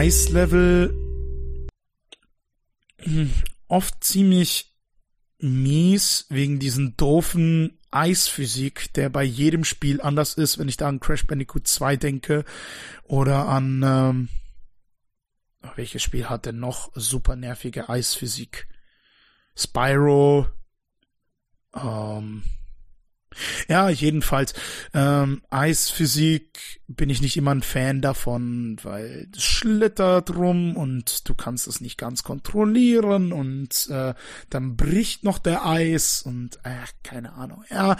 Eislevel hm, oft ziemlich mies wegen diesen doofen Eisphysik, der bei jedem Spiel anders ist, wenn ich da an Crash Bandicoot 2 denke oder an ähm, welches Spiel hat denn noch super nervige Eisphysik? Spyro, ähm, ja, jedenfalls. Ähm, Eisphysik bin ich nicht immer ein Fan davon, weil es schlittert rum und du kannst es nicht ganz kontrollieren und äh, dann bricht noch der Eis und äh, keine Ahnung. Ja,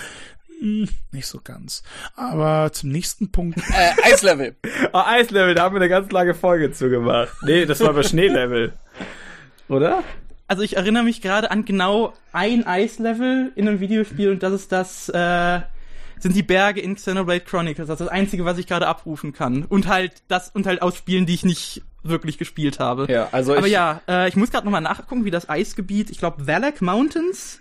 mh, hm, nicht so ganz. Aber zum nächsten Punkt. Äh, Eislevel. oh, Eislevel, da haben wir eine ganz lange Folge zugemacht. Nee, das war bei Schneelevel. Oder? Also ich erinnere mich gerade an genau ein Eislevel in einem Videospiel und das ist das, äh, sind die Berge in Xenoblade Chronicles. Das ist das einzige, was ich gerade abrufen kann. Und halt das, und halt aus Spielen, die ich nicht wirklich gespielt habe. Ja, also Aber ja, äh, ich muss gerade nochmal nachgucken, wie das Eisgebiet, ich glaube Valak Mountains.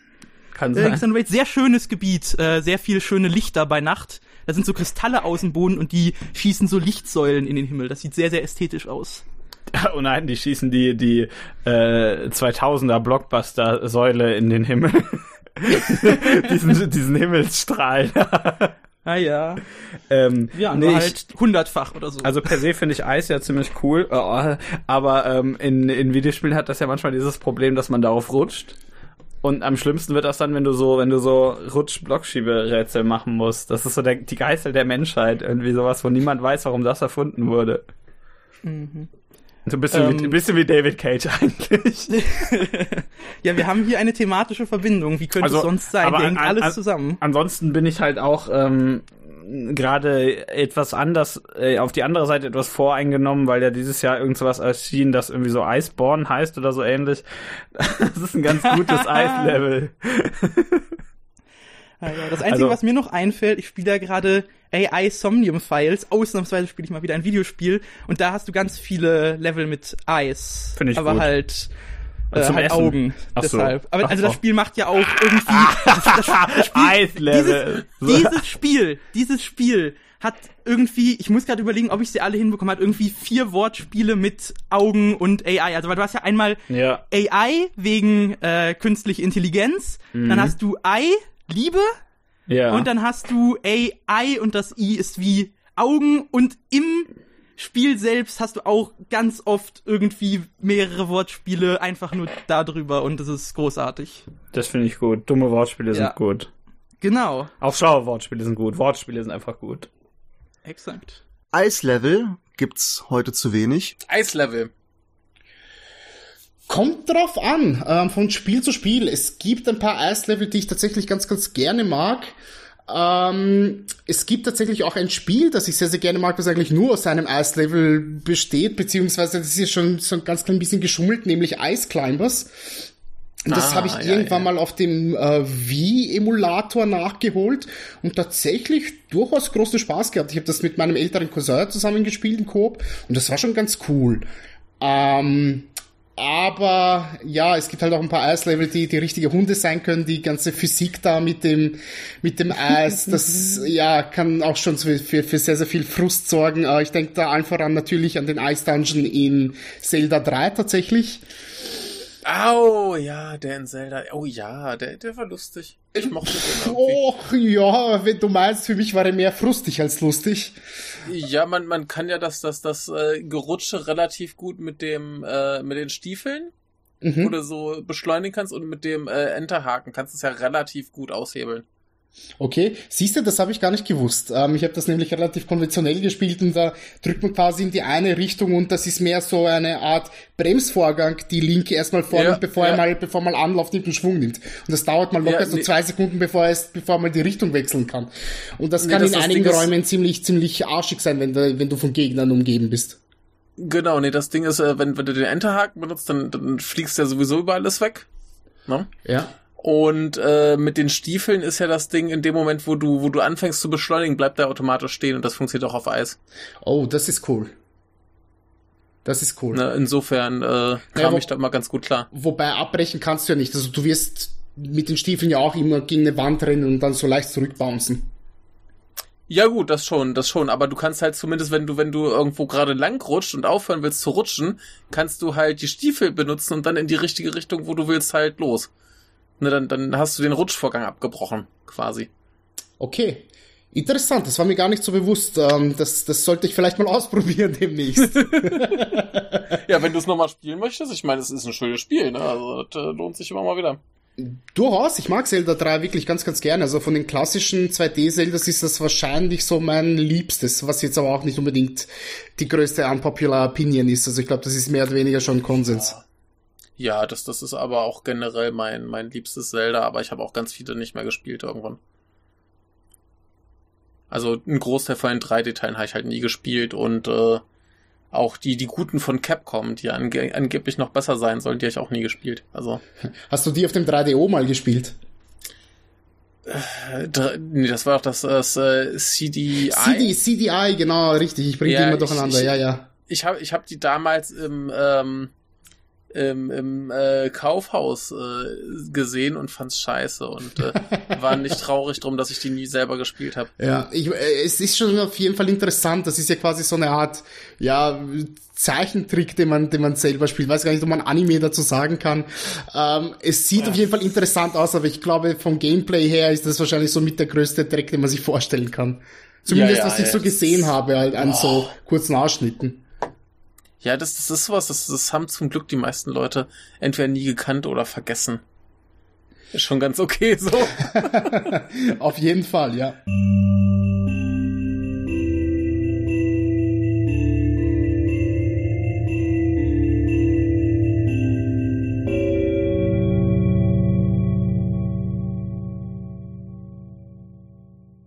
Kann sein. Äh, Xenoblade, sehr schönes Gebiet, äh, sehr viel schöne Lichter bei Nacht. Da sind so Kristalle aus dem Boden und die schießen so Lichtsäulen in den Himmel. Das sieht sehr, sehr ästhetisch aus. Oh nein, die schießen die, die äh, 2000er Blockbuster-Säule in den Himmel. diesen, diesen Himmelsstrahl. ah ja. Ähm, ja, nee, halt hundertfach oder so. Also per se finde ich Eis ja ziemlich cool, äh, aber ähm, in, in Videospielen hat das ja manchmal dieses Problem, dass man darauf rutscht. Und am schlimmsten wird das dann, wenn du so, wenn du so Rutsch-Blockschieberätsel machen musst. Das ist so der, die Geißel der Menschheit, irgendwie sowas, wo niemand weiß, warum das erfunden wurde. Mhm. So ein bisschen, ähm, wie, ein bisschen wie David Cage eigentlich. ja, wir haben hier eine thematische Verbindung. Wie könnte also, es sonst sein? Aber hängt an, alles an, zusammen. Ansonsten bin ich halt auch ähm, gerade etwas anders, äh, auf die andere Seite etwas voreingenommen, weil ja dieses Jahr irgendwas erschien, das irgendwie so Iceborne heißt oder so ähnlich. Das ist ein ganz gutes Eislevel. Das Einzige, also, was mir noch einfällt, ich spiele da gerade AI Somnium Files. Ausnahmsweise spiele ich mal wieder ein Videospiel und da hast du ganz viele Level mit Eis. Finde ich Aber gut. halt äh, halt Augen. Ach deshalb. So. Aber Ach also das so. Spiel macht ja auch irgendwie das, das, das Spiel, Eislevel. Dieses, dieses Spiel, dieses Spiel hat irgendwie, ich muss gerade überlegen, ob ich sie alle hinbekomme, hat irgendwie vier Wortspiele mit Augen und AI. Also weil du hast ja einmal Ja. AI wegen äh, künstliche Intelligenz, Mhm. dann hast du I, Liebe, Ja. und dann hast du AI und das I ist wie Augen und im Spiel selbst hast du auch ganz oft irgendwie mehrere Wortspiele einfach nur darüber und das ist großartig. das finde ich gut. Dumme Wortspiele Ja. sind gut. Genau, Auch schlaue Wortspiele sind gut. Wortspiele sind einfach gut. exakt. Eislevel gibt's heute zu wenig. Eislevel. Kommt drauf an, ähm, von Spiel zu Spiel. Es gibt ein paar Eislevel, die ich tatsächlich ganz, ganz gerne mag. Ähm, es gibt tatsächlich auch ein Spiel, das ich sehr, sehr gerne mag, das eigentlich nur aus einem Eislevel besteht, beziehungsweise das ist schon so ein ganz klein bisschen geschummelt, nämlich Ice Climbers. Das Ah, habe ich ja, irgendwann ja. mal auf dem äh, Wii-Emulator nachgeholt und tatsächlich durchaus großen Spaß gehabt. Ich habe das mit meinem älteren Cousin zusammen gespielt in Coop und das war schon ganz cool. Ähm, aber ja, es gibt halt auch ein paar Eislevel, die die richtige Hunde sein können. Die ganze Physik da mit dem mit dem Eis, das ja kann auch schon für, für, sehr sehr viel Frust sorgen. Ich denke da allen voran natürlich an den Ice Dungeon in Zelda 3 tatsächlich. Oh, ja, der in Zelda. Oh ja, der, der war lustig. Ich mochte den. Och ja, wenn du meinst, für mich war er mehr frustig als lustig. Ja, man, man kann ja das, das, das äh, Gerutsche relativ gut mit dem, äh, mit den Stiefeln, Mhm. du so beschleunigen kannst und mit dem äh, Enterhaken kannst du es ja relativ gut aushebeln. Okay, siehst du, das habe ich gar nicht gewusst. Ähm, ich habe das nämlich relativ konventionell gespielt und da drückt man quasi in die eine Richtung und das ist mehr so eine Art Bremsvorgang, die linke erstmal vornimmt, Ja, bevor er ja. mal, bevor man Anlauf nimmt und Schwung nimmt. Und das dauert mal locker Ja, so nee. zwei Sekunden, bevor er es, bevor man die Richtung wechseln kann. Und das Nee, kann das- in das einigen Ding ist- Räumen ziemlich, ziemlich arschig sein, wenn du, wenn du von Gegnern umgeben bist. Genau, nee, das Ding ist, äh, wenn, wenn du den Enterhaken benutzt, dann, dann fliegst du ja sowieso über alles weg. Ne? Ja. Und äh, mit den Stiefeln ist ja das Ding, in dem Moment, wo du, wo du anfängst zu beschleunigen, bleibt er automatisch stehen und das funktioniert auch auf Eis. Oh, das ist cool. Das ist cool. Ne? Insofern äh, kam Ja, wo- ich da mal ganz gut klar. Wobei abbrechen kannst du ja nicht. Also du wirst mit den Stiefeln ja auch immer gegen eine Wand rennen und dann so leicht zurückbouncen. Ja gut, das schon, das schon, aber du kannst halt zumindest, wenn du, wenn du irgendwo gerade lang rutscht und aufhören willst zu rutschen, kannst du halt die Stiefel benutzen und dann in die richtige Richtung, wo du willst, halt los. Ne, dann, dann hast du den Rutschvorgang abgebrochen, quasi. Okay. Interessant, das war mir gar nicht so bewusst. Ähm, das, das sollte ich vielleicht mal ausprobieren demnächst. Ja, wenn du es nochmal spielen möchtest, ich meine, es ist ein schönes Spiel, ne? Also das äh, lohnt sich immer mal wieder. Durchaus, ich mag Zelda 3 wirklich ganz, ganz gerne. Also von den klassischen 2D-Zeldas ist das wahrscheinlich so mein Liebstes, was jetzt aber auch nicht unbedingt die größte unpopular Opinion ist. Also ich glaube, das ist mehr oder weniger schon Konsens. Ja, das, das ist aber auch generell mein, mein liebstes Zelda, aber ich habe auch ganz viele nicht mehr gespielt irgendwann. Also ein Großteil von den 3D-Teilen habe ich halt nie gespielt und äh, auch die, die guten von Capcom, die ange angeblich noch besser sein sollen, die habe ich auch nie gespielt. Also, Hast du die auf dem 3DO mal gespielt? äh, nee, das war doch das, das äh, CDI. CD, CDI, genau, richtig. Ich bringe Ja, die immer durcheinander, ich- ja, ja. ich habe ich hab die damals im, ähm, im, im äh, Kaufhaus äh, gesehen und fand's scheiße und äh, war nicht traurig drum, dass ich die nie selber gespielt habe. Ja, ich, äh, es ist schon auf jeden Fall interessant. Das ist ja quasi so eine Art, ja, Zeichentrick, den man, den man selber spielt. weiß gar nicht, ob man Anime dazu sagen kann. Ähm, es sieht auf jeden Fall interessant aus, aber ich glaube, vom Gameplay her ist das wahrscheinlich so mit der größte Dreck, den man sich vorstellen kann. Zumindest, Ja, ja, was ich ja. so gesehen habe, halt an so kurzen Ausschnitten. Ja, das, das ist sowas, das, das haben zum Glück die meisten Leute entweder nie gekannt oder vergessen. Ist schon ganz okay so. Auf jeden Fall, ja.